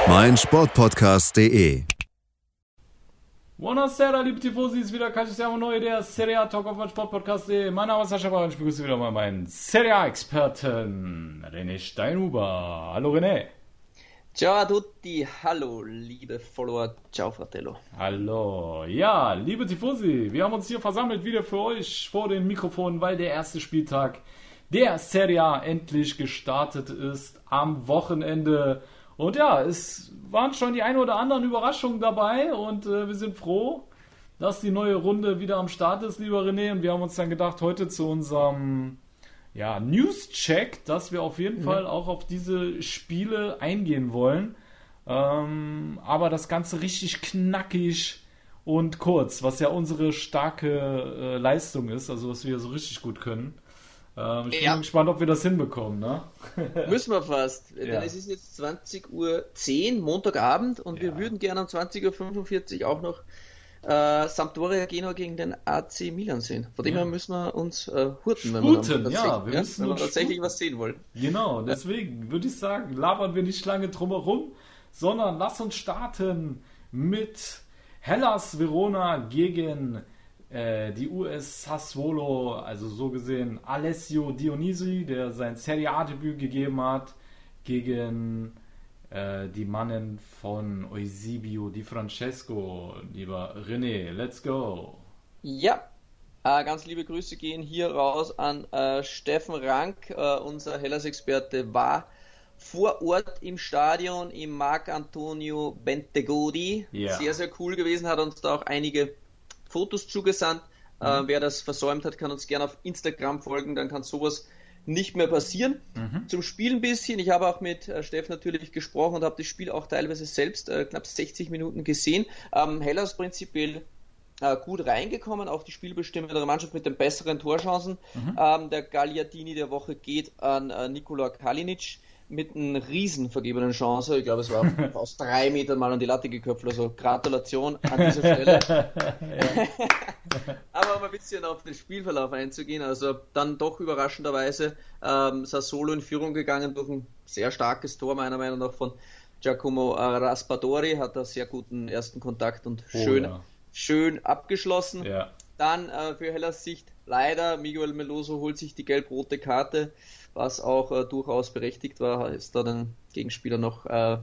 Auf meinsportpodcast.de. Buonasera, liebe Tifosi, ist wieder Calcius Neu, der Serie A Talk auf meinsportpodcast.de. Mein Name ist Sascha Bauer und ich begrüße wieder mal meinen Serie A-Experten René Steinhuber. Hallo René. Ciao a tutti, hallo liebe Follower, ciao Fratello. Hallo, ja, liebe Tifosi, wir haben uns hier versammelt wieder für euch vor den Mikrofonen, weil der erste Spieltag der Serie A endlich gestartet ist am Wochenende. Und ja, es waren schon die eine oder anderen Überraschungen dabei und äh, wir sind froh, dass die neue Runde wieder am Start ist, lieber René. Und wir haben uns dann gedacht, heute zu unserem ja, News-Check, dass wir auf jeden mhm. Fall auch auf diese Spiele eingehen wollen. Ähm, aber das Ganze richtig knackig und kurz, was ja unsere starke äh, Leistung ist, also was wir so richtig gut können. Ähm, ich ja. bin gespannt, ob wir das hinbekommen, ne? Müssen wir fast. Ja. Denn es ist jetzt 20.10 Uhr, Montagabend, und ja. wir würden gerne um 20.45 Uhr auch noch äh, Sampdoria Genua gegen den AC Milan sehen. Von dem her müssen wir uns äh, hurten, wenn Sputen, wir, ja, wir, müssen wenn wir tatsächlich was sehen wollen. Genau, deswegen würde ich sagen, labern wir nicht lange drumherum, sondern lass uns starten mit Hellas Verona gegen äh, die US Sassuolo, also so gesehen Alessio Dionisi, der sein Serie A-Debüt gegeben hat, gegen äh, die Mannen von Eusebio Di Francesco. Lieber René, let's go. Ja, äh, ganz liebe Grüße gehen hier raus an äh, Steffen Rank, äh, unser Hellas-Experte, war vor Ort im Stadion im Marc Antonio Bentegodi. Yeah. Sehr, sehr cool gewesen, hat uns da auch einige Fotos zugesandt. Mhm. wer das versäumt hat, kann uns gerne auf Instagram folgen, dann kann sowas nicht mehr passieren. Mhm. Zum Spiel ein bisschen. Ich habe auch mit äh, Steff natürlich gesprochen und habe das Spiel auch teilweise selbst äh, knapp 60 Minuten gesehen. Ähm, Hellas prinzipiell äh, gut reingekommen, auch die spielbestimmende Mannschaft mit den besseren Torchancen. Mhm. Ähm, der Gagliardini der Woche geht an äh, Nikola Kalinic mit einer riesen vergebenen Chance. Ich glaube, es war aus drei Metern mal an die Latte geköpft. Also Gratulation an dieser Stelle. Aber um ein bisschen auf den Spielverlauf einzugehen, also dann doch überraschenderweise ähm, Sassolo in Führung gegangen durch ein sehr starkes Tor, meiner Meinung nach, von Giacomo Raspadori, hat da sehr guten ersten Kontakt und oh, schön, ja. schön abgeschlossen. Ja. Dann äh, für Hellas Sicht leider, Miguel Meloso holt sich die gelb-rote Karte was auch äh, durchaus berechtigt war, ist da den Gegenspieler noch äh,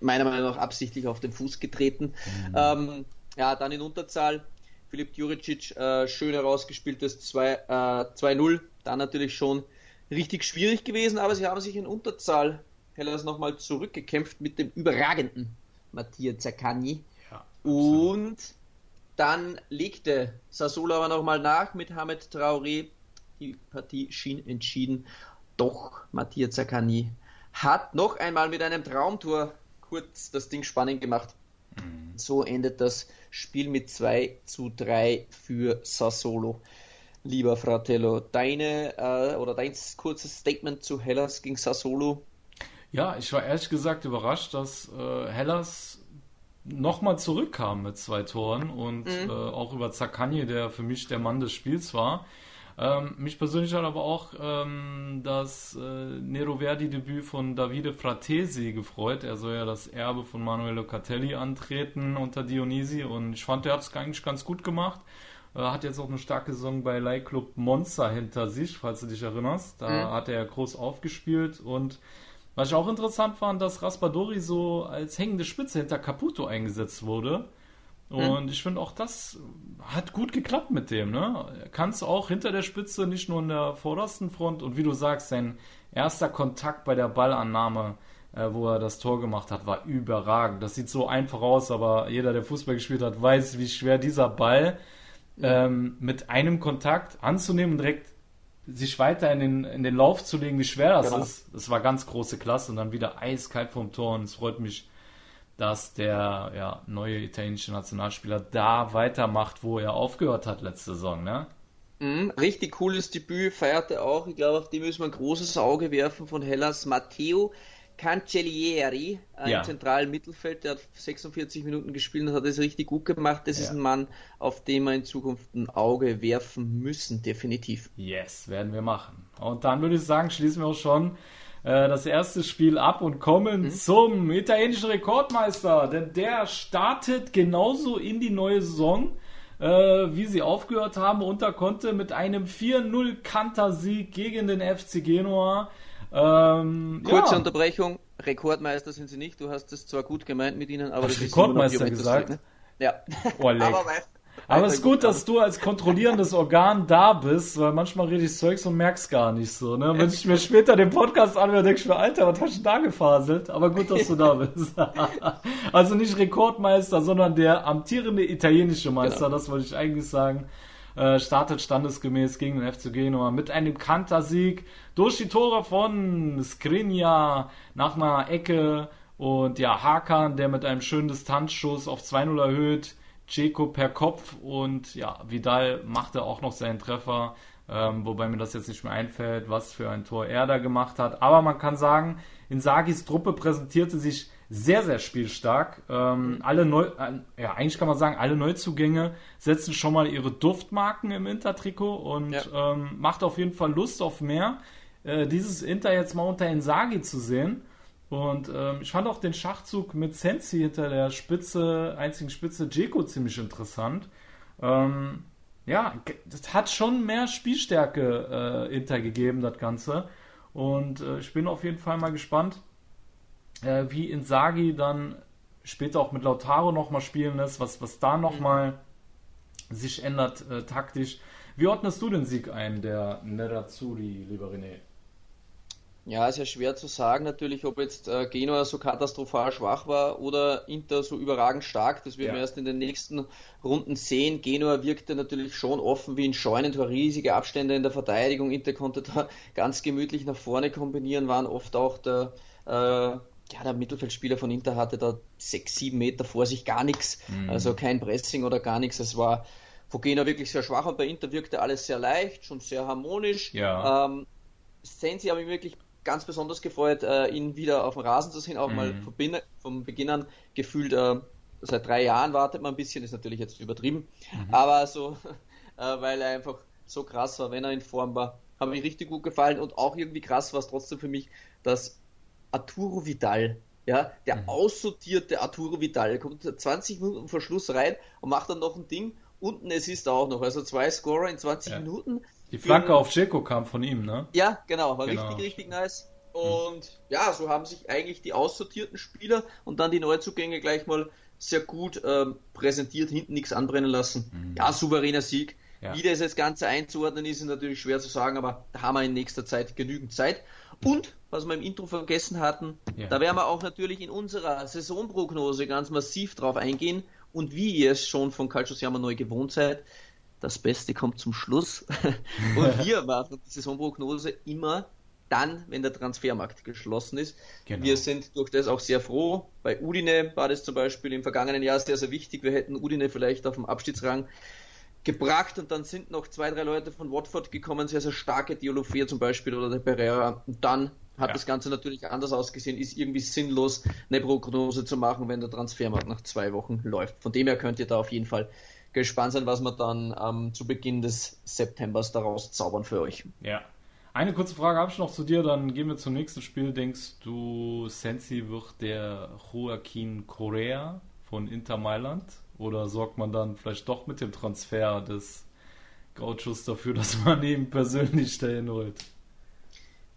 meiner Meinung nach absichtlich auf den Fuß getreten. Mhm. Ähm, ja, dann in Unterzahl. Filip Juricic, äh, schön herausgespieltes 2-0. Äh, dann natürlich schon richtig schwierig gewesen, aber sie haben sich in Unterzahl Hellas nochmal zurückgekämpft mit dem überragenden Mattia Zaccagni. Ja, und dann legte Sassola aber nochmal nach mit Hamed Traoré die Partie schien entschieden. Doch Matthias Zaccani hat noch einmal mit einem Traumtor kurz das Ding spannend gemacht. Mhm. So endet das Spiel mit 2 zu 3 für Sassolo. Lieber Fratello, deine äh, oder dein kurzes Statement zu Hellas gegen Sassolo? Ja, ich war ehrlich gesagt überrascht, dass äh, Hellas nochmal zurückkam mit zwei Toren und mhm. äh, auch über Zaccagni, der für mich der Mann des Spiels war. Ähm, mich persönlich hat aber auch ähm, das äh, Nero Verdi-Debüt von Davide Fratesi gefreut. Er soll ja das Erbe von Manuel Locatelli antreten unter Dionisi und ich fand, er hat es eigentlich ganz gut gemacht. Äh, hat jetzt auch eine starke Saison bei Leihclub Monza hinter sich, falls du dich erinnerst. Da mhm. hat er groß aufgespielt und was ich auch interessant fand, dass Raspadori so als hängende Spitze hinter Caputo eingesetzt wurde. Hm. Und hm. ich finde auch das hat gut geklappt mit dem. Ne? Kannst auch hinter der Spitze, nicht nur in der vordersten Front. Und wie du sagst, sein erster Kontakt bei der Ballannahme, äh, wo er das Tor gemacht hat, war überragend. Das sieht so einfach aus, aber jeder, der Fußball gespielt hat, weiß, wie schwer dieser Ball ähm, mit einem Kontakt anzunehmen und direkt sich weiter in den, in den Lauf zu legen, wie schwer das genau. ist. Das war ganz große Klasse und dann wieder eiskalt vom Tor und es freut mich dass der ja, neue italienische Nationalspieler da weitermacht, wo er aufgehört hat letzte Saison, ne? Mhm, richtig cooles Debüt, feierte auch. Ich glaube, auf die müssen wir ein großes Auge werfen von Hellas. Matteo Cancellieri, ein ja. zentralen Mittelfeld, der hat 46 Minuten gespielt und hat es richtig gut gemacht. Das ja. ist ein Mann, auf den wir in Zukunft ein Auge werfen müssen, definitiv. Yes, werden wir machen. Und dann würde ich sagen, schließen wir auch schon äh, das erste Spiel ab und kommen mhm. zum italienischen Rekordmeister, denn der startet genauso in die neue Saison äh, wie sie aufgehört haben und da konnte mit einem 4-0 Kantersieg gegen den FC Genua. Ähm, Kurze ja. Unterbrechung, Rekordmeister sind sie nicht, du hast es zwar gut gemeint mit ihnen, aber das Rekordmeister ist Rekordmeister gesagt? Ne? Ja. Oh, aber weil, aber es ist gut, dass du als kontrollierendes Organ da bist, weil manchmal rede ich Zeugs und merk's gar nicht so. Ne? Wenn ich mir später den Podcast anhöre, denke ich mir, Alter, was hast du da gefaselt? Aber gut, dass du da bist. also nicht Rekordmeister, sondern der amtierende italienische Meister, genau. das wollte ich eigentlich sagen. Äh, startet standesgemäß gegen den FC Genua mit einem Kantersieg durch die Tore von Skriniar nach einer Ecke und ja, Hakan, der mit einem schönen Distanzschuss auf 2-0 erhöht Ceco per Kopf und ja, Vidal machte auch noch seinen Treffer, ähm, wobei mir das jetzt nicht mehr einfällt, was für ein Tor er da gemacht hat. Aber man kann sagen, Insagis Truppe präsentierte sich sehr, sehr spielstark. Ähm, alle Neu äh, ja, eigentlich kann man sagen, alle Neuzugänge setzen schon mal ihre Duftmarken im Intertrikot und ja. ähm, macht auf jeden Fall Lust auf mehr. Äh, dieses Inter jetzt mal unter Insagi zu sehen. Und ähm, ich fand auch den Schachzug mit Sensi hinter der Spitze, einzigen Spitze Jeko ziemlich interessant. Ähm, ja, das hat schon mehr Spielstärke äh, hintergegeben, das Ganze. Und äh, ich bin auf jeden Fall mal gespannt, äh, wie Insagi dann später auch mit Lautaro nochmal spielen lässt, was, was da nochmal mhm. sich ändert äh, taktisch. Wie ordnest du den Sieg ein, der Nerazzurri, lieber René? Ja, ist ja schwer zu sagen natürlich, ob jetzt äh, Genua so katastrophal schwach war oder Inter so überragend stark. Das werden ja. wir erst in den nächsten Runden sehen. Genua wirkte natürlich schon offen wie ein Scheunentor, riesige Abstände in der Verteidigung. Inter konnte da ganz gemütlich nach vorne kombinieren, waren oft auch der, äh, ja, der Mittelfeldspieler von Inter hatte da sechs, sieben Meter vor sich gar nichts. Mhm. Also kein Pressing oder gar nichts. Es war von Genua wirklich sehr schwach und bei Inter wirkte alles sehr leicht, schon sehr harmonisch. Ja. Ähm, Sensi habe ich wirklich ganz besonders gefreut, äh, ihn wieder auf dem Rasen zu sehen, auch mhm. mal vom, vom Beginn an gefühlt, äh, seit drei Jahren wartet man ein bisschen, ist natürlich jetzt übertrieben, mhm. aber so, äh, weil er einfach so krass war, wenn er in Form war, hat mir richtig gut gefallen und auch irgendwie krass war es trotzdem für mich, dass Arturo Vidal, ja, der mhm. aussortierte Arturo Vidal, kommt 20 Minuten vor Schluss rein und macht dann noch ein Ding. Unten es ist auch noch, also zwei Scorer in 20 ja. Minuten. Die Flanke auf Checo kam von ihm, ne? Ja, genau, war genau. richtig, richtig nice. Und hm. ja, so haben sich eigentlich die aussortierten Spieler und dann die Neuzugänge gleich mal sehr gut ähm, präsentiert, hinten nichts anbrennen lassen. Mhm. Ja, souveräner Sieg. Ja. Wie das jetzt Ganze einzuordnen ist, ist natürlich schwer zu sagen, aber da haben wir in nächster Zeit genügend Zeit. Und, was wir im Intro vergessen hatten, ja. da werden wir auch natürlich in unserer Saisonprognose ganz massiv drauf eingehen. Und wie ihr es schon von Calcio Siamo neu gewohnt seid, das Beste kommt zum Schluss. Und wir machen die Saisonprognose immer dann, wenn der Transfermarkt geschlossen ist. Genau. Wir sind durch das auch sehr froh. Bei Udine war das zum Beispiel im vergangenen Jahr sehr, sehr wichtig. Wir hätten Udine vielleicht auf dem Abstiegsrang gebracht und dann sind noch zwei, drei Leute von Watford gekommen, sehr, sehr starke Diolofea zum Beispiel oder der Pereira. Und dann hat ja. das Ganze natürlich anders ausgesehen, ist irgendwie sinnlos, eine Prognose zu machen, wenn der Transfermarkt nach zwei Wochen läuft. Von dem her könnt ihr da auf jeden Fall gespannt sein, was wir dann ähm, zu Beginn des Septembers daraus zaubern für euch. Ja. Eine kurze Frage habe ich noch zu dir, dann gehen wir zum nächsten Spiel. Denkst du, Sensi wird der Joaquin Correa von Inter Mailand? Oder sorgt man dann vielleicht doch mit dem Transfer des Gauchos dafür, dass man ihn persönlich dahin holt?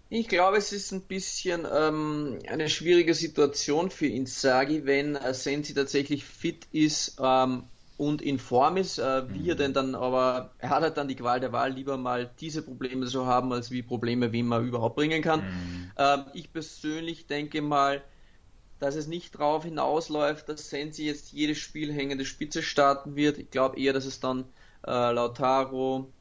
Ich glaube, es ist ein bisschen ähm, eine schwierige Situation für Inzaghi, wenn äh, Sensi tatsächlich fit ist ähm, und in Form ist, äh, wie er mhm. denn dann aber, er hat halt dann die Qual der Wahl, lieber mal diese Probleme zu haben, als wie Probleme, wen man überhaupt bringen kann. Mhm. Ähm, ich persönlich denke mal, dass es nicht darauf hinausläuft, dass Sensi jetzt jedes Spiel hängende Spitze starten wird. Ich glaube eher, dass es dann äh, Lautaro,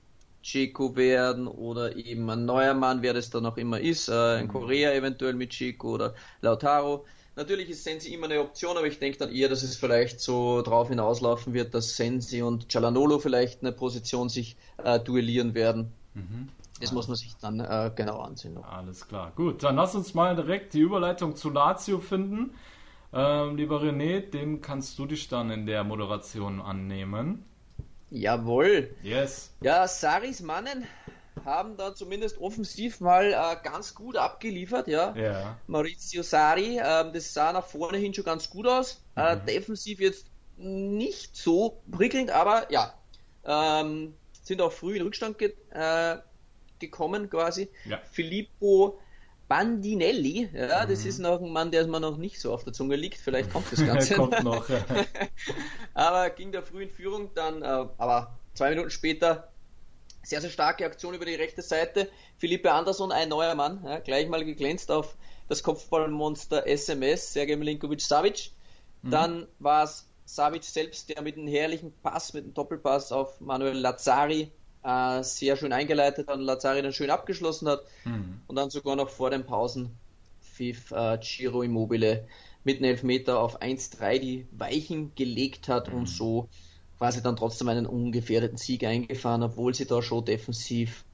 Checo werden oder eben ein neuer Mann, wer das dann auch immer ist, äh, ein mhm. Korea eventuell mit Checo oder Lautaro Natürlich ist Sensi immer eine Option, aber ich denke dann eher, dass es vielleicht so drauf hinauslaufen wird, dass Sensi und Cialanolo vielleicht eine Position sich äh, duellieren werden. Mhm. Das muss man sich dann äh, genau ansehen. Noch. Alles klar. Gut, dann lass uns mal direkt die Überleitung zu Lazio finden. Ähm, lieber René, dem kannst du dich dann in der Moderation annehmen. Jawohl. Yes. Ja, Saris Mannen haben da zumindest offensiv mal äh, ganz gut abgeliefert, ja. ja. Maurizio Sari, äh, das sah nach vorne hin schon ganz gut aus. Äh, mhm. defensiv jetzt nicht so prickelnd, aber ja, ähm, sind auch früh in Rückstand ge äh, gekommen quasi. Ja. Filippo Bandinelli, ja, mhm. das ist noch ein Mann, der mir noch nicht so auf der Zunge liegt. Vielleicht kommt das Ganze. kommt noch. aber ging da früh in Führung, dann, äh, aber zwei Minuten später sehr, sehr starke Aktion über die rechte Seite. Philippe Andersson, ein neuer Mann, ja, gleich mal geglänzt auf das Kopfballmonster SMS, Sergej Milinkovic-Savic. Mhm. Dann war es Savic selbst, der mit einem herrlichen Pass, mit einem Doppelpass auf Manuel Lazzari äh, sehr schön eingeleitet hat und Lazzari dann schön abgeschlossen hat. Mhm. Und dann sogar noch vor den Pausen pfiff äh, Giro Immobile mit einem Elfmeter auf 1-3 die Weichen gelegt hat mhm. und so quasi dann trotzdem einen ungefährdeten Sieg eingefahren, obwohl sie da schon defensiv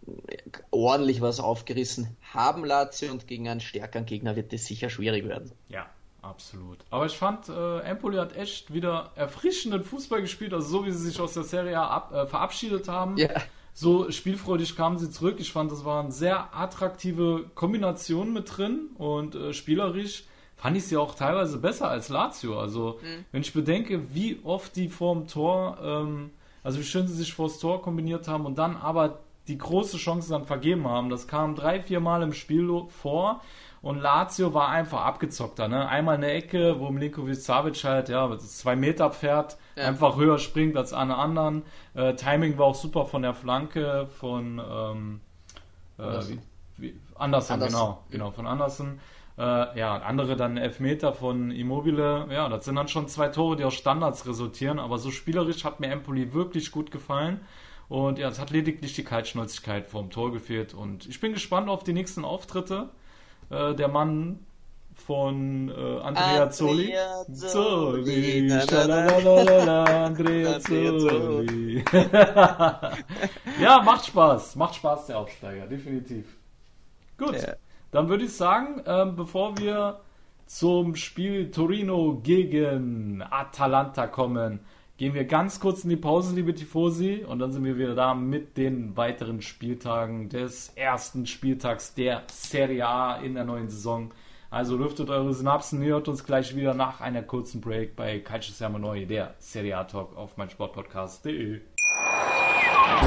ordentlich was aufgerissen haben, Lazio, und gegen einen stärkeren Gegner wird das sicher schwierig werden. Ja, absolut. Aber ich fand, äh, Empoli hat echt wieder erfrischenden Fußball gespielt, also so wie sie sich aus der Serie ab, äh, verabschiedet haben. Ja so spielfreudig kamen sie zurück. Ich fand, das waren sehr attraktive Kombinationen mit drin und äh, spielerisch fand ich sie auch teilweise besser als Lazio. Also, mhm. wenn ich bedenke, wie oft die vorm Tor, ähm, also wie schön sie sich vors Tor kombiniert haben und dann aber die große Chance dann vergeben haben. Das kam drei, vier Mal im Spiel vor und Lazio war einfach abgezockter. Ne? Einmal eine Ecke, wo Milinkovic Savic halt, ja, zwei Meter Pferd ja. einfach höher springt als alle anderen. Äh, Timing war auch super von der Flanke von ähm, äh, Anderson, genau, genau, von Anderson. Äh, ja, andere dann Elfmeter von Immobile. Ja, das sind dann schon zwei Tore, die aus Standards resultieren. Aber so spielerisch hat mir Empoli wirklich gut gefallen. Und ja, es hat lediglich die Kaltschnäuzigkeit vom Tor gefehlt. Und ich bin gespannt auf die nächsten Auftritte. Äh, der Mann von äh, Andrea Zoli. Zoli. Andrea Zoli. ja, macht Spaß. Macht Spaß, der Aufsteiger, definitiv. Gut, ja. Dann würde ich sagen, ähm, bevor wir zum Spiel Torino gegen Atalanta kommen, gehen wir ganz kurz in die Pause, liebe Tifosi, und dann sind wir wieder da mit den weiteren Spieltagen des ersten Spieltags der Serie A in der neuen Saison. Also lüftet eure Synapsen, hört uns gleich wieder nach einer kurzen Break bei Calcio Siamo der Serie A Talk auf meinsportpodcast.de.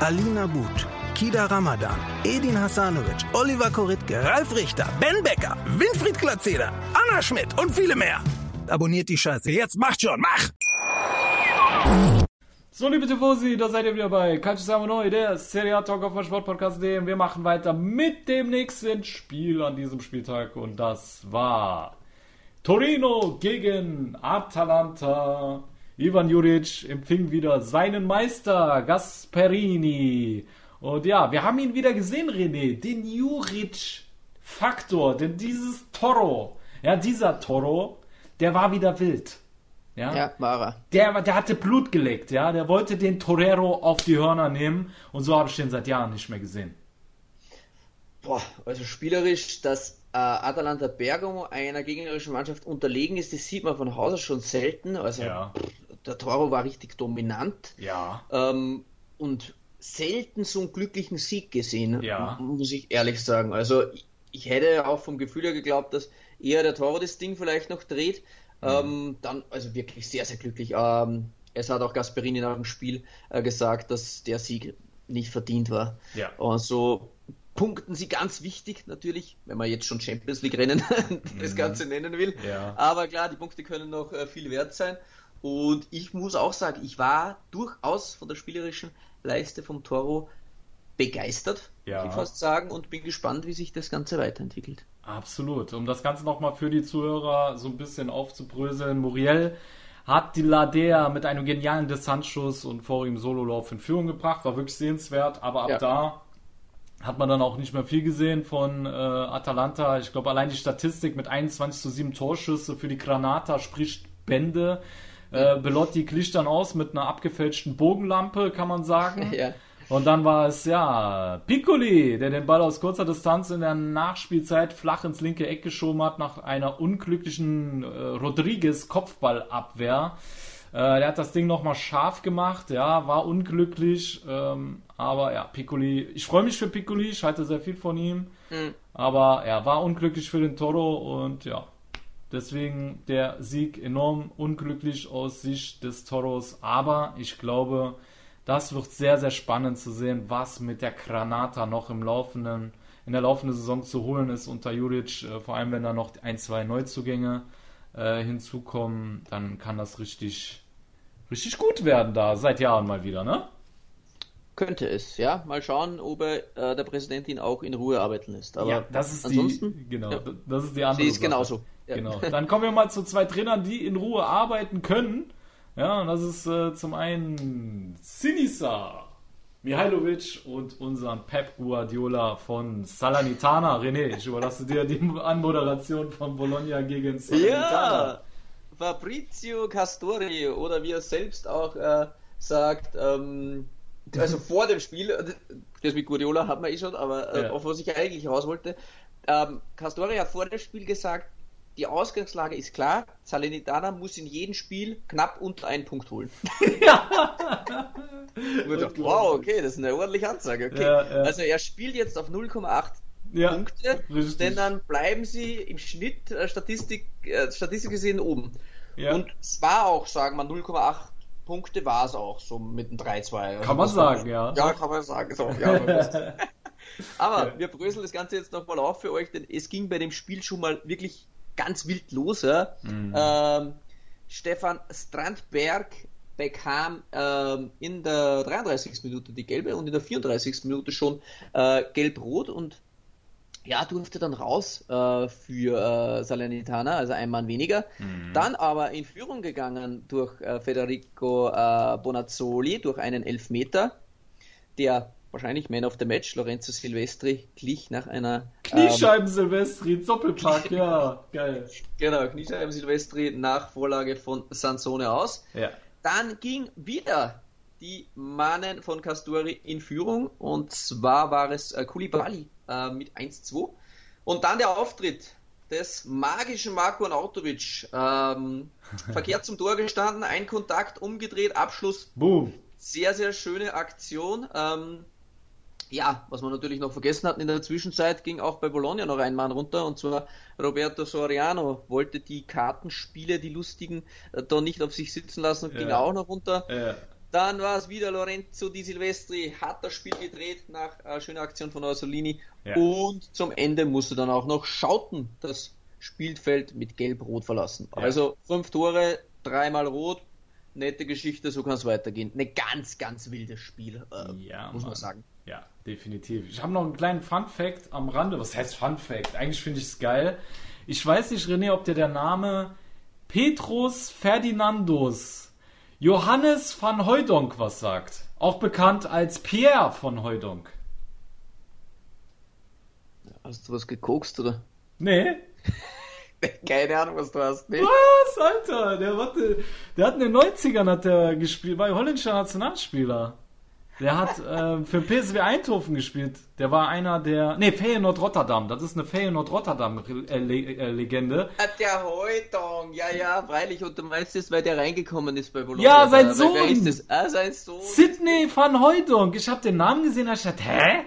Alina But, Kida Ramadan, Edin Hasanovic, Oliver Koritke, Ralf Richter, Ben Becker, Winfried Glatzeder, Anna Schmidt und viele mehr. Abonniert die Scheiße. Jetzt macht schon, mach! So, liebe Tifosi, da seid ihr wieder bei Calcio Siamo Neu, der Serie A Talk auf dem Sportpodcast.de und wir machen weiter mit dem nächsten Spiel an diesem Spieltag und das war Torino gegen Atalanta. Ivan Juric empfing wieder seinen Meister Gasperini. Und ja, wir haben ihn wieder gesehen, René. Den Juric-Faktor, denn dieses Toro, ja, dieser Toro, der war wieder wild. Ja, ja war er. Der, der hatte Blut geleckt, ja. Der wollte den Torero auf die Hörner nehmen und so habe ich den seit Jahren nicht mehr gesehen. Boah, also spielerisch das Atalanta Bergamo einer gegnerischen Mannschaft unterlegen ist, das sieht man von Hause schon selten. Also Ja. Der Toro war richtig dominant Ja. ähm, und selten so einen glücklichen Sieg gesehen, Ja. muss ich ehrlich sagen. Also ich, hätte auch vom Gefühl her geglaubt, dass eher der Toro das Ding vielleicht noch dreht. Mhm. Ähm, dann also wirklich sehr, sehr glücklich. Ähm, es hat auch Gasperini nach dem Spiel äh, gesagt, dass der Sieg nicht verdient war. Ja. Und so punkten sie ganz wichtig natürlich, wenn man jetzt schon Champions League Rennen das Ganze nennen will. Mhm. Ja. Aber klar, die Punkte können noch äh, viel wert sein. Und ich muss auch sagen, ich war durchaus von der spielerischen Leiste vom Toro begeistert, Ja. kann ich fast sagen, und bin gespannt, wie sich das Ganze weiterentwickelt. Absolut. Um das Ganze nochmal für die Zuhörer so ein bisschen aufzubröseln, Muriel hat die Ladea mit einem genialen Distanzschuss und vor ihm Sololauf in Führung gebracht, war wirklich sehenswert, aber ab Ja. da hat man dann auch nicht mehr viel gesehen von äh, Atalanta. Ich glaube, allein die Statistik mit 21 zu 7 Torschüsse für die Granata spricht Bände. Äh, Belotti glich dann aus mit einer abgefälschten Bogenlampe, kann man sagen. Ja. Und dann war es ja Piccoli, der den Ball aus kurzer Distanz in der Nachspielzeit flach ins linke Eck geschoben hat nach einer unglücklichen äh, Rodriguez Kopfballabwehr. Äh, der hat das Ding nochmal scharf gemacht, ja, war unglücklich, ähm, aber ja, Piccoli, ich freue mich für Piccoli, ich halte sehr viel von ihm, aber er war unglücklich für den Toro und ja, deswegen der Sieg enorm unglücklich aus Sicht des Toros, aber ich glaube, das wird sehr, sehr spannend zu sehen, was mit der Granata noch im laufenden, in der laufenden Saison zu holen ist unter Juric, äh, vor allem wenn da noch ein, zwei Neuzugänge äh, hinzukommen, dann kann das richtig, richtig gut werden da, seit Jahren mal wieder, ne? Könnte es, ja. Mal schauen, ob er äh, der Präsident ihn auch in Ruhe arbeiten lässt. Aber ja, das ist ansonsten, die, genau, ja. das ist die andere sie ist Sache. genauso. Ja. Genau. Dann kommen wir mal zu zwei Trainern, die in Ruhe arbeiten können. Ja, und das ist äh, zum einen Sinisa Mihailovic und unseren Pep Guardiola von Salernitana. René, ich überlasse dir die Anmoderation von Bologna gegen Salernitana. Ja, Fabrizio Castori oder wie er selbst auch äh, sagt, ähm, also vor dem Spiel, äh, das mit Guardiola hat man eh schon, aber äh, Ja. auf was ich eigentlich raus wollte, ähm, Castori hat vor dem Spiel gesagt, die Ausgangslage ist klar, Salernitana muss in jedem Spiel knapp unter einen Punkt holen. Ich dachte, wow, okay, das ist eine ordentliche Ansage. Okay. Ja, ja. Also er spielt jetzt auf 0,8 Ja, Punkte, richtig. denn dann bleiben sie im Schnitt äh, Statistik, äh, Statistik gesehen oben. Ja. Und es war auch, sagen wir, 0,8 Punkte war es auch, so mit einem 3-2. Also Kann man sagen, ja. Ja, kann man sagen. So, ja, Aber wir bröseln das Ganze jetzt nochmal auf für euch, denn es ging bei dem Spiel schon mal wirklich ganz wild los. Ja? Mhm. Ähm, Stefan Strandberg bekam ähm, in der 33. Minute die gelbe und in der 34. Minute schon äh, gelb-rot und ja, durfte dann raus äh, für äh, Salernitana, also ein Mann weniger. Dann aber in Führung gegangen durch äh, Federico äh, Bonazzoli, durch einen Elfmeter, der wahrscheinlich Man of the Match, Lorenzo Silvestri, glich nach einer ähm, Kniescheiben Silvestri, Doppelpack, ja, geil. genau, Kniescheiben Silvestri nach Vorlage von Sansone aus. Ja. Dann ging wieder die Mannen von Casturi in Führung und zwar war es äh, Koulibaly äh, mit 1-2 und dann der Auftritt des magischen Marko Arnautovic. Ähm, verkehrt zum Tor gestanden, ein Kontakt umgedreht, Abschluss Boom. sehr, sehr schöne Aktion. Ähm, ja, was man natürlich noch vergessen hat in der Zwischenzeit, ging auch bei Bologna noch ein Mann runter und zwar Roberto Soriano wollte die Kartenspiele, die lustigen, äh, da nicht auf sich sitzen lassen und Ja. ging auch noch runter. Ja. Dann war es wieder Lorenzo Di Silvestri, hat das Spiel gedreht nach äh, schöner Aktion von Orsolini Ja. und zum Ende musste dann auch noch Schauten das Spielfeld mit Gelb-Rot verlassen. Also fünf Tore, dreimal Rot, nette Geschichte, so kann es weitergehen. Ein ganz, ganz wildes Spiel, äh, muss man Mann. sagen. Ja, definitiv. Ich habe noch einen kleinen Fun Fact am Rande. Was heißt Fun Fact? Eigentlich finde ich es geil. Ich weiß nicht, René, ob dir der Name Petrus Ferdinandus Johannes van Hooydonk was sagt. Auch bekannt als Pierre von Hooydonk. Hast du was gekokst oder? Nee? Keine Ahnung, was du hast. Nee. Was, Alter? Der, warte, der hat in den 90ern hat der gespielt, war holländischer Nationalspieler. Der hat äh, für PSW Eindhoven gespielt. Der war einer der. Ne, Feyenoord Rotterdam. Das ist eine Feyenoord Rotterdam-Legende. Äh, der Heutong, ja, ja, freilich. Und du meinst es, weil der reingekommen ist bei Bologna. Ja, sein Sohn. Wer ist das? Ah, sein Sohn. Sidney van Hooydonk. Ich habe den Namen gesehen, da ich dachte, hä?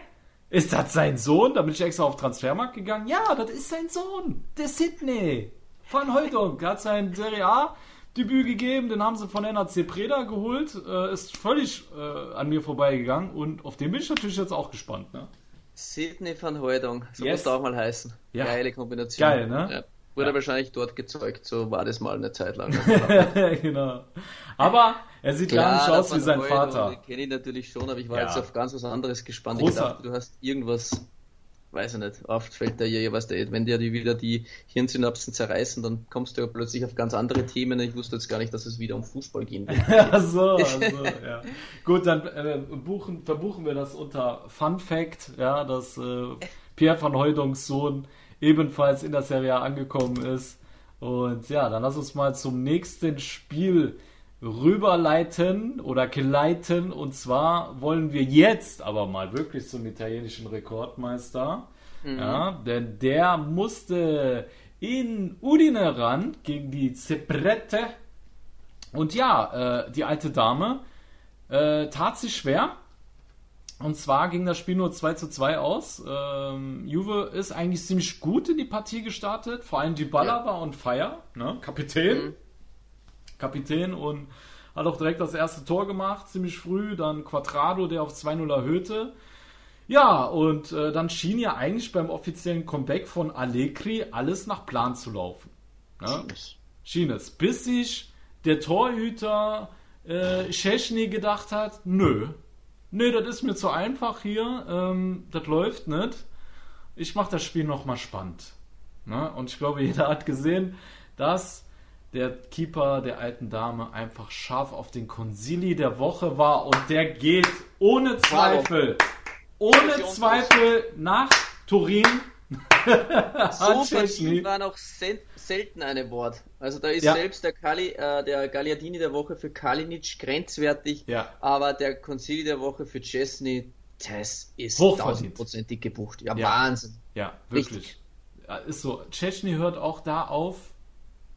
Ist das sein Sohn? Da bin ich extra auf Transfermarkt gegangen. Ja, das ist sein Sohn. Der Sidney van Hooydonk. Der hat sein Serie A Debüt gegeben, den haben sie von NAC Preda geholt, äh, ist völlig äh, an mir vorbeigegangen und auf den bin ich natürlich jetzt auch gespannt. Ne? Sidney van Hooydonk, so yes. muss er auch mal heißen. Ja. Geile Kombination. Geil, ne? Ja. Wurde ja. wahrscheinlich dort gezeugt, so war das mal eine Zeit lang. genau. Aber er sieht Klar, gar nicht aus wie sein Vater. Kenne ich natürlich schon, aber ich war jetzt auf ganz was anderes gespannt. Großer. Ich dachte, du hast irgendwas weiß ich nicht, oft fällt da ja, was der, wenn dir die wieder die Hirnsynapsen zerreißen, dann kommst du ja plötzlich auf ganz andere Themen. Ich wusste jetzt gar nicht, dass es wieder um Fußball gehen wird. so, so, ja. Gut, dann äh, buchen, verbuchen wir das unter Fun Fact, ja, dass äh, Pierre van Hooydonks Sohn ebenfalls in der Serie A angekommen ist. Und ja, dann lass uns mal zum nächsten Spiel rüberleiten oder geleiten. Und zwar wollen wir jetzt aber mal wirklich zum italienischen Rekordmeister. Mhm. Ja, denn der musste in Udine ran gegen die Zebrette. Und ja, äh, die alte Dame äh, tat sich schwer. Und zwar ging das Spiel nur 2 zu 2 aus. Ähm, Juve ist eigentlich ziemlich gut in die Partie gestartet. Vor allem die Baller ja. war on fire. Ne? Kapitän. Mhm. Kapitän und hat auch direkt das erste Tor gemacht, ziemlich früh. Dann Quadrado, der auf 2-0 erhöhte. Ja, und äh, dann schien ja eigentlich beim offiziellen Comeback von Allegri alles nach Plan zu laufen. Ne? Schien es. Bis sich der Torhüter äh, Szczesny gedacht hat, nö, nö, das ist mir zu einfach hier, ähm, das läuft nicht. Ich mache das Spiel nochmal spannend. Ne? Und ich glaube, jeder hat gesehen, dass der Keeper der alten Dame einfach scharf auf den Konsili der Woche war und der geht ohne Zweifel, ohne Zweifel nach Turin. so verdient war noch sel selten eine Wort. Also da ist ja. selbst der, Kali, äh, der Gagliardini der Woche für Kalinic grenzwertig, ja. aber der Konsili der Woche für Chesney, das ist tausendprozentig gebucht. Ja, ja, Wahnsinn. Ja, wirklich. Richtig. Ist so. Chesney hört auch da auf,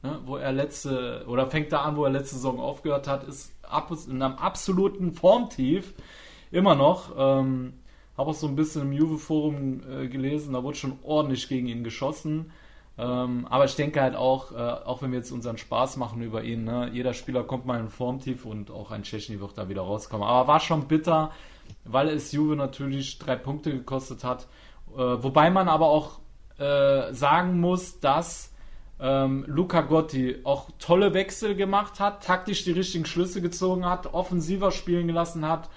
ne, wo er letzte, oder fängt da an, wo er letzte Saison aufgehört hat, ist in einem absoluten Formtief immer noch. Ähm, habe auch so ein bisschen im Juve-Forum äh, gelesen, da wurde schon ordentlich gegen ihn geschossen. Ähm, aber ich denke halt auch, äh, auch wenn wir jetzt unseren Spaß machen über ihn, ne, jeder Spieler kommt mal in Formtief und auch ein Tschechny wird da wieder rauskommen. Aber war schon bitter, weil es Juve natürlich drei Punkte gekostet hat. Äh, wobei man aber auch äh, sagen muss, dass ähm, Luca Gotti auch tolle Wechsel gemacht hat, taktisch die richtigen Schlüsse gezogen hat, offensiver spielen gelassen hat.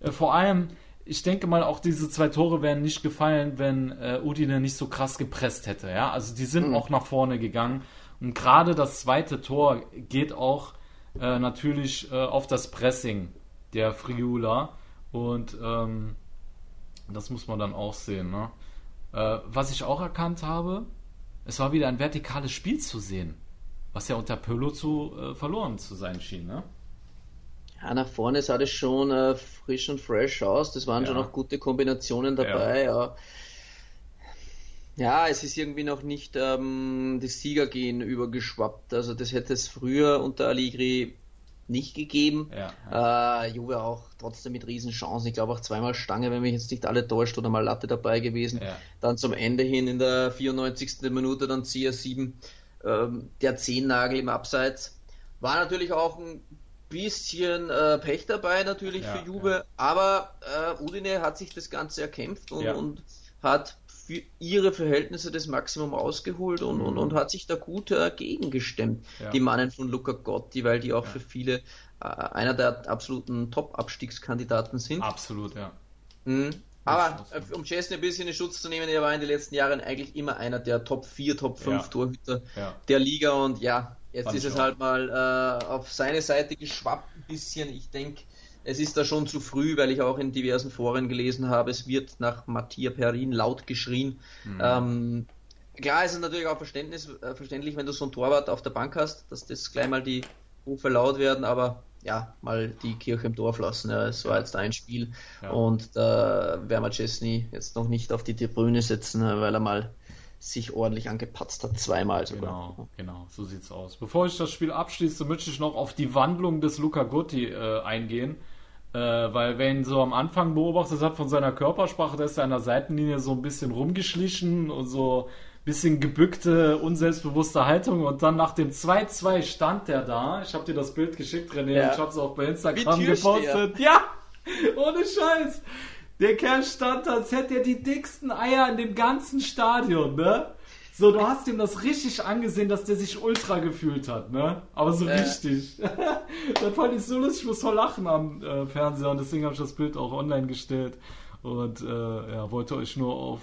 Äh, vor allem, ich denke mal, auch diese zwei Tore wären nicht gefallen, wenn äh, Udine nicht so krass gepresst hätte. Ja? Also die sind mhm. auch nach vorne gegangen. Und gerade das zweite Tor geht auch äh, natürlich äh, auf das Pressing der Friula. Und ähm, das muss man dann auch sehen. Ne? Äh, was ich auch erkannt habe, es war wieder ein vertikales Spiel zu sehen, was ja unter Pirlo zu äh, verloren zu sein schien, ne? Ja, nach vorne sah das schon äh, frisch und fresh aus. Das waren ja. schon noch gute Kombinationen dabei. Ja. ja. ja es ist irgendwie noch nicht ähm, das Siegergehen übergeschwappt. Also das hätte es früher unter Allegri nicht gegeben. Ja, ja. Äh, Juve auch trotzdem mit Riesenchancen. Ich glaube auch zweimal Stange, wenn mich jetzt nicht alle täuscht, oder mal Latte dabei gewesen. Ja. Dann zum Ende hin in der 94. Minute dann CR7 ähm, der Zehennagel im Abseits. War natürlich auch ein bisschen äh, Pech dabei natürlich für Juve, aber äh, Udine hat sich das Ganze erkämpft und, und hat für ihre Verhältnisse das Maximum rausgeholt und, und, und hat sich da gut äh, gegengestemmt, ja. die Mannen von Luca Gotti, weil die auch ja. für viele äh, einer der absoluten Top-Abstiegskandidaten sind. Absolut, ja. Mhm. Aber äh, um Chesney ein bisschen in Schutz zu nehmen, er war in den letzten Jahren eigentlich immer einer der Top 4, Top 5 ja. Torhüter der Liga und ja, jetzt Fand ist es auch. halt mal äh, auf seine Seite geschwappt ein bisschen. Ich denke, es ist da schon zu früh, weil ich auch in diversen Foren gelesen habe, es wird nach Mattia Perin laut geschrien. Mhm. Ähm, klar ist es natürlich auch äh, verständlich, wenn du so ein Torwart auf der Bank hast, dass das gleich mal die Rufe laut werden, aber ja, mal die Kirche im Dorf lassen. Ja, es war jetzt ein Spiel ja. und da werden wir Chesney jetzt noch nicht auf die Tribüne setzen, weil er mal sich ordentlich angepatzt hat, zweimal sogar. Genau, genau, so sieht's aus. Bevor ich das Spiel abschließe, möchte ich noch auf die Wandlung des Luca Gotti äh, eingehen. Äh, weil wer ihn so am Anfang beobachtet hat von seiner Körpersprache, der ist ja an der Seitenlinie so ein bisschen rumgeschlichen und so ein bisschen gebückte, unselbstbewusste Haltung und dann nach dem 2-2 stand der da. Ich habe dir das Bild geschickt, René, ja. ich habe es auch bei Instagram gepostet. Ja, ohne Scheiß. Der Kerl stand, als hätte er die dicksten Eier in dem ganzen Stadion, ne? So, du hast ihm das richtig angesehen, dass der sich ultra gefühlt hat, ne? Aber so äh. richtig. das fand ich so lustig, ich muss voll lachen am äh, Fernseher und deswegen habe ich das Bild auch online gestellt und äh, ja, wollte euch nur auf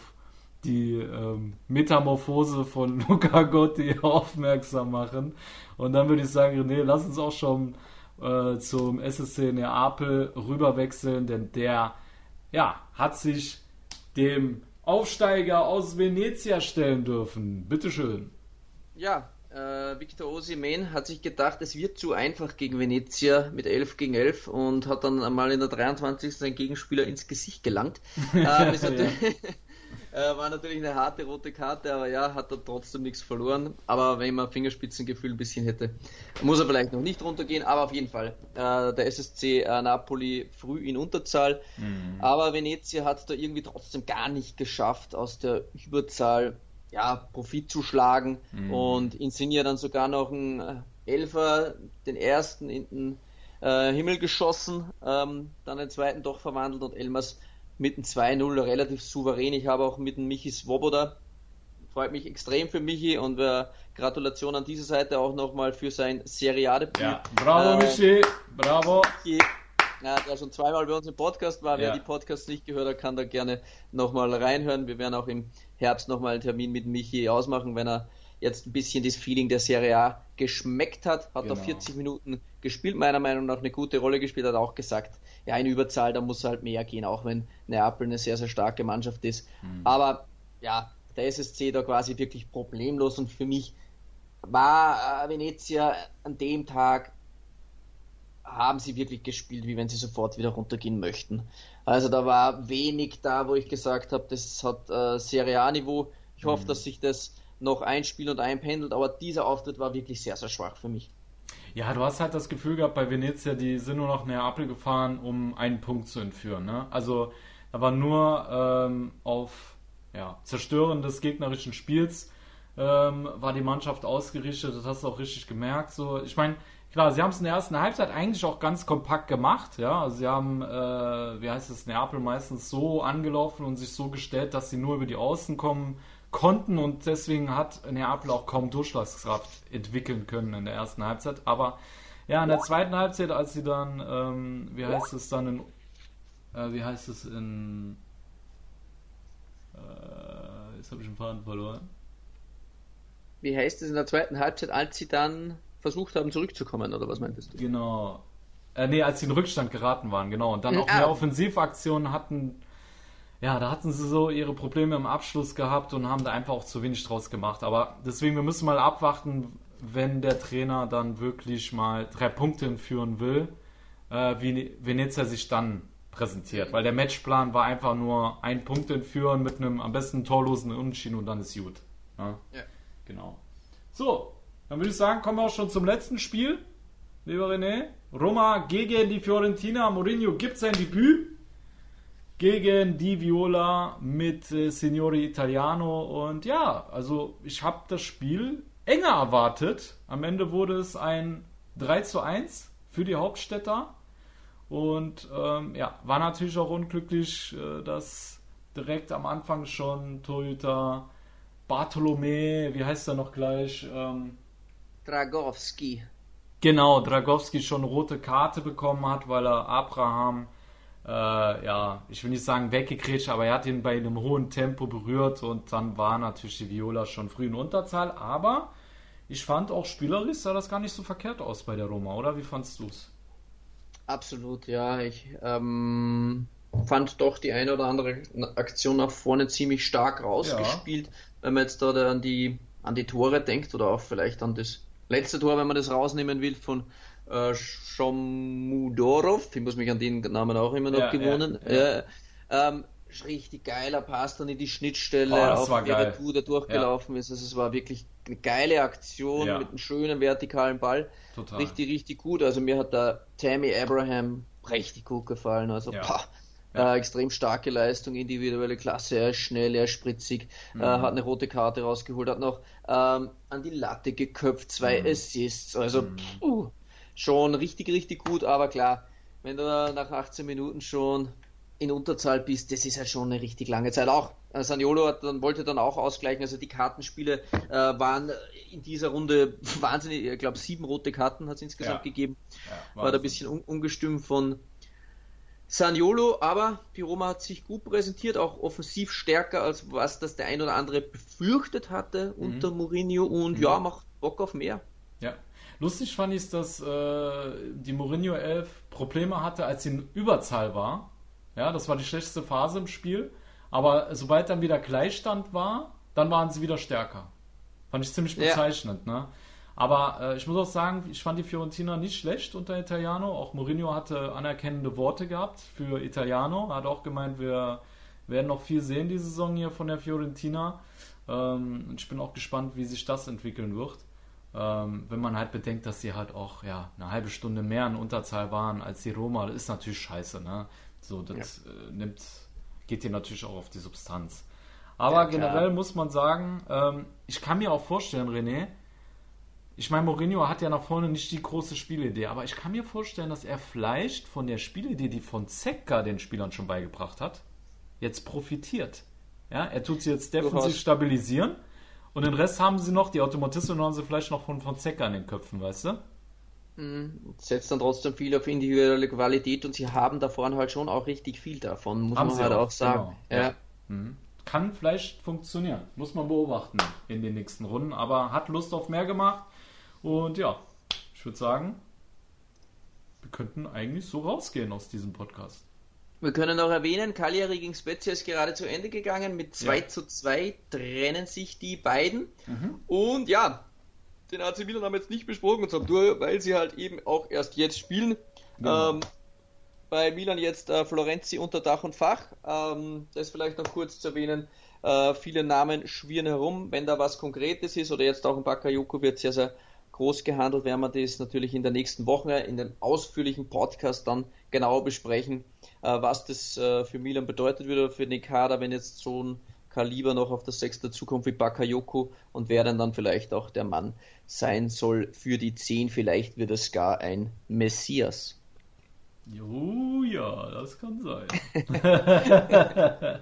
die ähm, Metamorphose von Luca Gotti aufmerksam machen. Und dann würde ich sagen, René, lass uns auch schon äh, zum SSC Neapel rüberwechseln, denn der ja, hat sich dem Aufsteiger aus Venezia stellen dürfen. Bitteschön. Ja, äh, Victor Osimhen hat sich gedacht, es wird zu einfach gegen Venezia mit 11 gegen 11 und hat dann einmal in der 23. seinen Gegenspieler ins Gesicht gelangt. ähm, ist, natürlich, Äh, war natürlich eine harte rote Karte, aber ja, hat er trotzdem nichts verloren. Aber wenn man Fingerspitzengefühl ein bisschen hätte, muss er vielleicht noch nicht runtergehen. Aber auf jeden Fall, äh, der SSC äh, Napoli früh in Unterzahl. Mhm. Aber Venezia hat da irgendwie trotzdem gar nicht geschafft, aus der Überzahl ja, Profit zu schlagen. Mhm. Und Insignia dann sogar noch ein äh, Elfer, den ersten in den äh, Himmel geschossen, ähm, dann den zweiten doch verwandelt und Elmas mit dem 2-0 relativ souverän. Ich habe auch mit dem Michi Svoboda, freut mich extrem für Michi und äh, Gratulation an dieser Seite auch nochmal für sein Seriadebüt. Ja, bravo äh, Michi, bravo. Michi, ja, der schon zweimal bei uns im Podcast war. Ja. Wer die Podcasts nicht gehört hat, kann da gerne nochmal reinhören. Wir werden auch im Herbst nochmal einen Termin mit Michi ausmachen, wenn er jetzt ein bisschen das Feeling der Serie A geschmeckt hat. Hat genau. 40 Minuten gespielt, meiner Meinung nach eine gute Rolle gespielt, hat auch gesagt, ja, in Überzahl, da muss halt mehr gehen, auch wenn Neapel eine sehr, sehr starke Mannschaft ist. Mhm. Aber ja, der SSC da quasi wirklich problemlos und für mich war äh, Venezia an dem Tag haben sie wirklich gespielt, wie wenn sie sofort wieder runtergehen möchten. Also da war wenig da, wo ich gesagt habe, das hat äh, Serie A-Niveau. Ich hoffe, mhm. dass sich das noch einspielt und einpendelt, aber dieser Auftritt war wirklich sehr, sehr schwach für mich. Ja, du hast halt das Gefühl gehabt bei Venezia, die sind nur nach Neapel gefahren, um einen Punkt zu entführen. Ne? Also da war nur ähm, auf ja, Zerstören des gegnerischen Spiels ähm, war die Mannschaft ausgerichtet. Das hast du auch richtig gemerkt. So, ich meine, klar, sie haben es in der ersten Halbzeit eigentlich auch ganz kompakt gemacht. Ja, also sie haben, äh, wie heißt es, Neapel meistens so angelaufen und sich so gestellt, dass sie nur über die Außen kommen konnten und deswegen hat Neapel auch kaum Durchschlagskraft entwickeln können in der ersten Halbzeit. Aber ja, in der zweiten Halbzeit, als sie dann, ähm, wie heißt es dann in, äh, wie heißt es in, äh, jetzt habe ich den Faden verloren. Wie heißt es in der zweiten Halbzeit, als sie dann versucht haben zurückzukommen, oder was meintest du? Genau. Äh, nee, als sie in Rückstand geraten waren, genau. Und dann auch mehr Offensivaktionen hatten ja, da hatten sie so ihre Probleme im Abschluss gehabt und haben da einfach auch zu wenig draus gemacht. Aber deswegen, wir müssen mal abwarten, wenn der Trainer dann wirklich mal drei Punkte führen will, äh, wie Venezia sich dann präsentiert. Weil der Matchplan war einfach nur ein Punkt entführen mit einem am besten torlosen Unentschieden und dann ist gut. Ja? ja. Genau. So, dann würde ich sagen, kommen wir auch schon zum letzten Spiel. Lieber René, Roma gegen die Fiorentina. Mourinho gibt sein Debüt gegen die Viola mit äh, Signori Italiano. Und ja, also ich habe das Spiel enger erwartet. Am Ende wurde es ein 3 zu 1 für die Hauptstädter. Und ähm, ja, war natürlich auch unglücklich, äh, dass direkt am Anfang schon Toyota Bartolomé, wie heißt er noch gleich? Ähm, Dragowski. Genau, Dragowski schon rote Karte bekommen hat, weil er Abraham äh, ja, ich will nicht sagen weggekrätscht, aber er hat ihn bei einem hohen Tempo berührt und dann war natürlich die Viola schon früh in Unterzahl. Aber ich fand auch spielerisch sah das gar nicht so verkehrt aus bei der Roma, oder? Wie fandst du es? Absolut, ja. Ich ähm, fand doch die eine oder andere Aktion nach vorne ziemlich stark rausgespielt. Ja. Wenn man jetzt da an die, an die Tore denkt oder auch vielleicht an das letzte Tor, wenn man das rausnehmen will von äh, Shomudorov, ich muss mich an den Namen auch immer noch Ja, gewohnen. ja, ja. Ähm, richtig geiler Pass dann in die Schnittstelle, Oh, auf der. Retour, der durchgelaufen ist. Also es war wirklich eine geile Aktion mit einem schönen vertikalen Ball. Total. Richtig, richtig gut. Also mir hat da Tammy Abraham richtig gut gefallen. Also pah. Äh, extrem starke Leistung, individuelle Klasse, er ist schnell, er ist spritzig, Mhm. äh, hat eine rote Karte rausgeholt, hat noch ähm, an die Latte geköpft, zwei Mhm. Assists, also puh, schon richtig, richtig gut, aber klar, wenn du nach 18 Minuten schon in Unterzahl bist, das ist halt schon eine richtig lange Zeit. Auch äh, Saniolo hat dann, wollte dann auch ausgleichen, also die Kartenspiele äh, waren in dieser Runde wahnsinnig, ich glaube sieben rote Karten hat es insgesamt Ja. gegeben, Ja, war da ein bisschen un ungestüm von Saniolo, aber die Roma hat sich gut präsentiert, auch offensiv stärker, als was das der ein oder andere befürchtet hatte Mhm. unter Mourinho und ja, macht Bock auf mehr. Ja. Lustig fand ich, dass äh, die Mourinho 11 Probleme hatte, als sie in Überzahl war. Ja, das war die schlechteste Phase im Spiel. Aber sobald dann wieder Gleichstand war, dann waren sie wieder stärker. Fand ich ziemlich Ja. bezeichnend, ne? Aber äh, ich muss auch sagen, ich fand die Fiorentina nicht schlecht unter Italiano. Auch Mourinho hatte anerkennende Worte gehabt für Italiano. Er hat auch gemeint, wir werden noch viel sehen diese Saison hier von der Fiorentina. Ähm, ich bin auch gespannt, wie sich das entwickeln wird. Ähm, wenn man halt bedenkt, dass sie halt auch ja, eine halbe Stunde mehr in Unterzahl waren als die Roma, das ist natürlich scheiße. Ne? So, das äh, nimmt, geht dir natürlich auch auf die Substanz. Aber Ja, generell muss man sagen, ähm, ich kann mir auch vorstellen, René, ich meine, Mourinho hat ja nach vorne nicht die große Spielidee, aber ich kann mir vorstellen, dass er vielleicht von der Spielidee, die von Zecca den Spielern schon beigebracht hat, jetzt profitiert. Ja, er tut sie jetzt defensiv stabilisieren und den Rest haben sie noch, die Automatismen haben sie vielleicht noch von, von Zecca in den Köpfen, weißt du? Setzt dann trotzdem viel auf individuelle Qualität und sie haben da vorne halt schon auch richtig viel davon, muss Haben man halt auch, auch, sagen. genau. Ja. Mhm. Kann vielleicht funktionieren. Muss man beobachten in den nächsten Runden. Aber hat Lust auf mehr gemacht. Und ja, ich würde sagen, wir könnten eigentlich so rausgehen aus diesem Podcast. Wir können noch erwähnen, Cagliari gegen Spezia ist gerade zu Ende gegangen. Mit 2 Ja. zu 2 trennen sich die beiden. Mhm. Und ja, den AC Milan haben wir jetzt nicht besprochen, weil sie halt eben auch erst jetzt spielen. Genau. Ähm, bei Milan jetzt äh, Florenzi unter Dach und Fach. Ähm, das vielleicht noch kurz zu erwähnen. Äh, viele Namen schwirren herum. Wenn da was Konkretes ist oder jetzt auch in Bakayoko wird sehr, sehr groß gehandelt, werden wir das natürlich in der nächsten Woche in dem ausführlichen Podcast dann genau besprechen, was das äh, für Milan bedeutet würde, für den Kader, wenn jetzt so ein Kaliber noch auf das Sechste zukommt wie Bakayoko und wer denn dann vielleicht auch der Mann sein soll für die 10. Vielleicht wird es gar ein Messias. Jo, ja, das kann sein.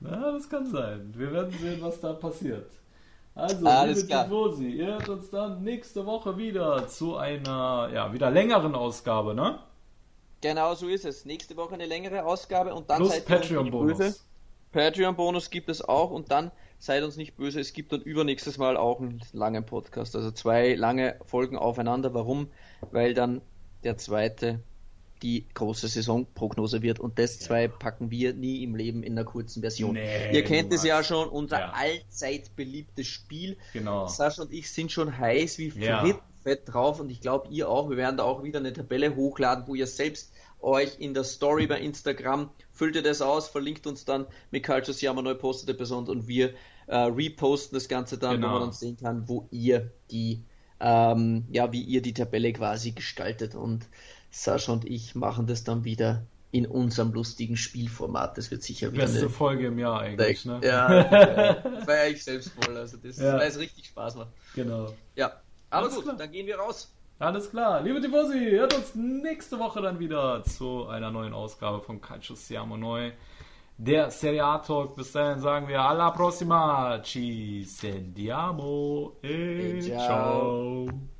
Na, das kann sein. Wir werden sehen, was da passiert. Also, Alles liebe. Tifosi, ihr hört uns dann nächste Woche wieder zu einer, ja, wieder längeren Ausgabe, ne? Genau so ist es. Nächste Woche eine längere Ausgabe und dann Plus seid ihr uns nicht böse. Patreon-Bonus. Patreon-Bonus gibt es auch und dann seid uns nicht böse, es gibt dann übernächstes Mal auch einen langen Podcast. Also zwei lange Folgen aufeinander. Warum? Weil dann der zweite die große Saisonprognose wird und das zwei packen wir nie im Leben in einer kurzen Version. Nee, Ihr kennt es ja schon, unser Ja. allzeit beliebtes Spiel. Genau. Sascha und ich sind schon heiß wie Ja. Fett drauf und ich glaube ihr auch. Wir werden da auch wieder eine Tabelle hochladen, wo ihr selbst euch in der Story bei Instagram füllt ihr das aus, verlinkt uns dann mit Culture Siamo neu postete Person und wir äh, reposten das Ganze dann, Genau. wo man dann sehen kann, wo ihr die ähm, ja, wie ihr die Tabelle quasi gestaltet und Sascha und ich machen das dann wieder in unserem lustigen Spielformat. Das wird sicher wieder Beste eine Folge im Jahr eigentlich, ne? ja, feiere ich selbst voll. Also das Ja. weil es richtig Spaß macht. Genau. Ja, Alles gut, klar. dann gehen wir raus. Alles klar. Liebe Tifosi, hört uns nächste Woche dann wieder zu einer neuen Ausgabe von Calcio Siamo Neu. Der Serie A Talk. Bis dahin sagen wir alla prossima. Ci sentiamo. E E ciao. ciao.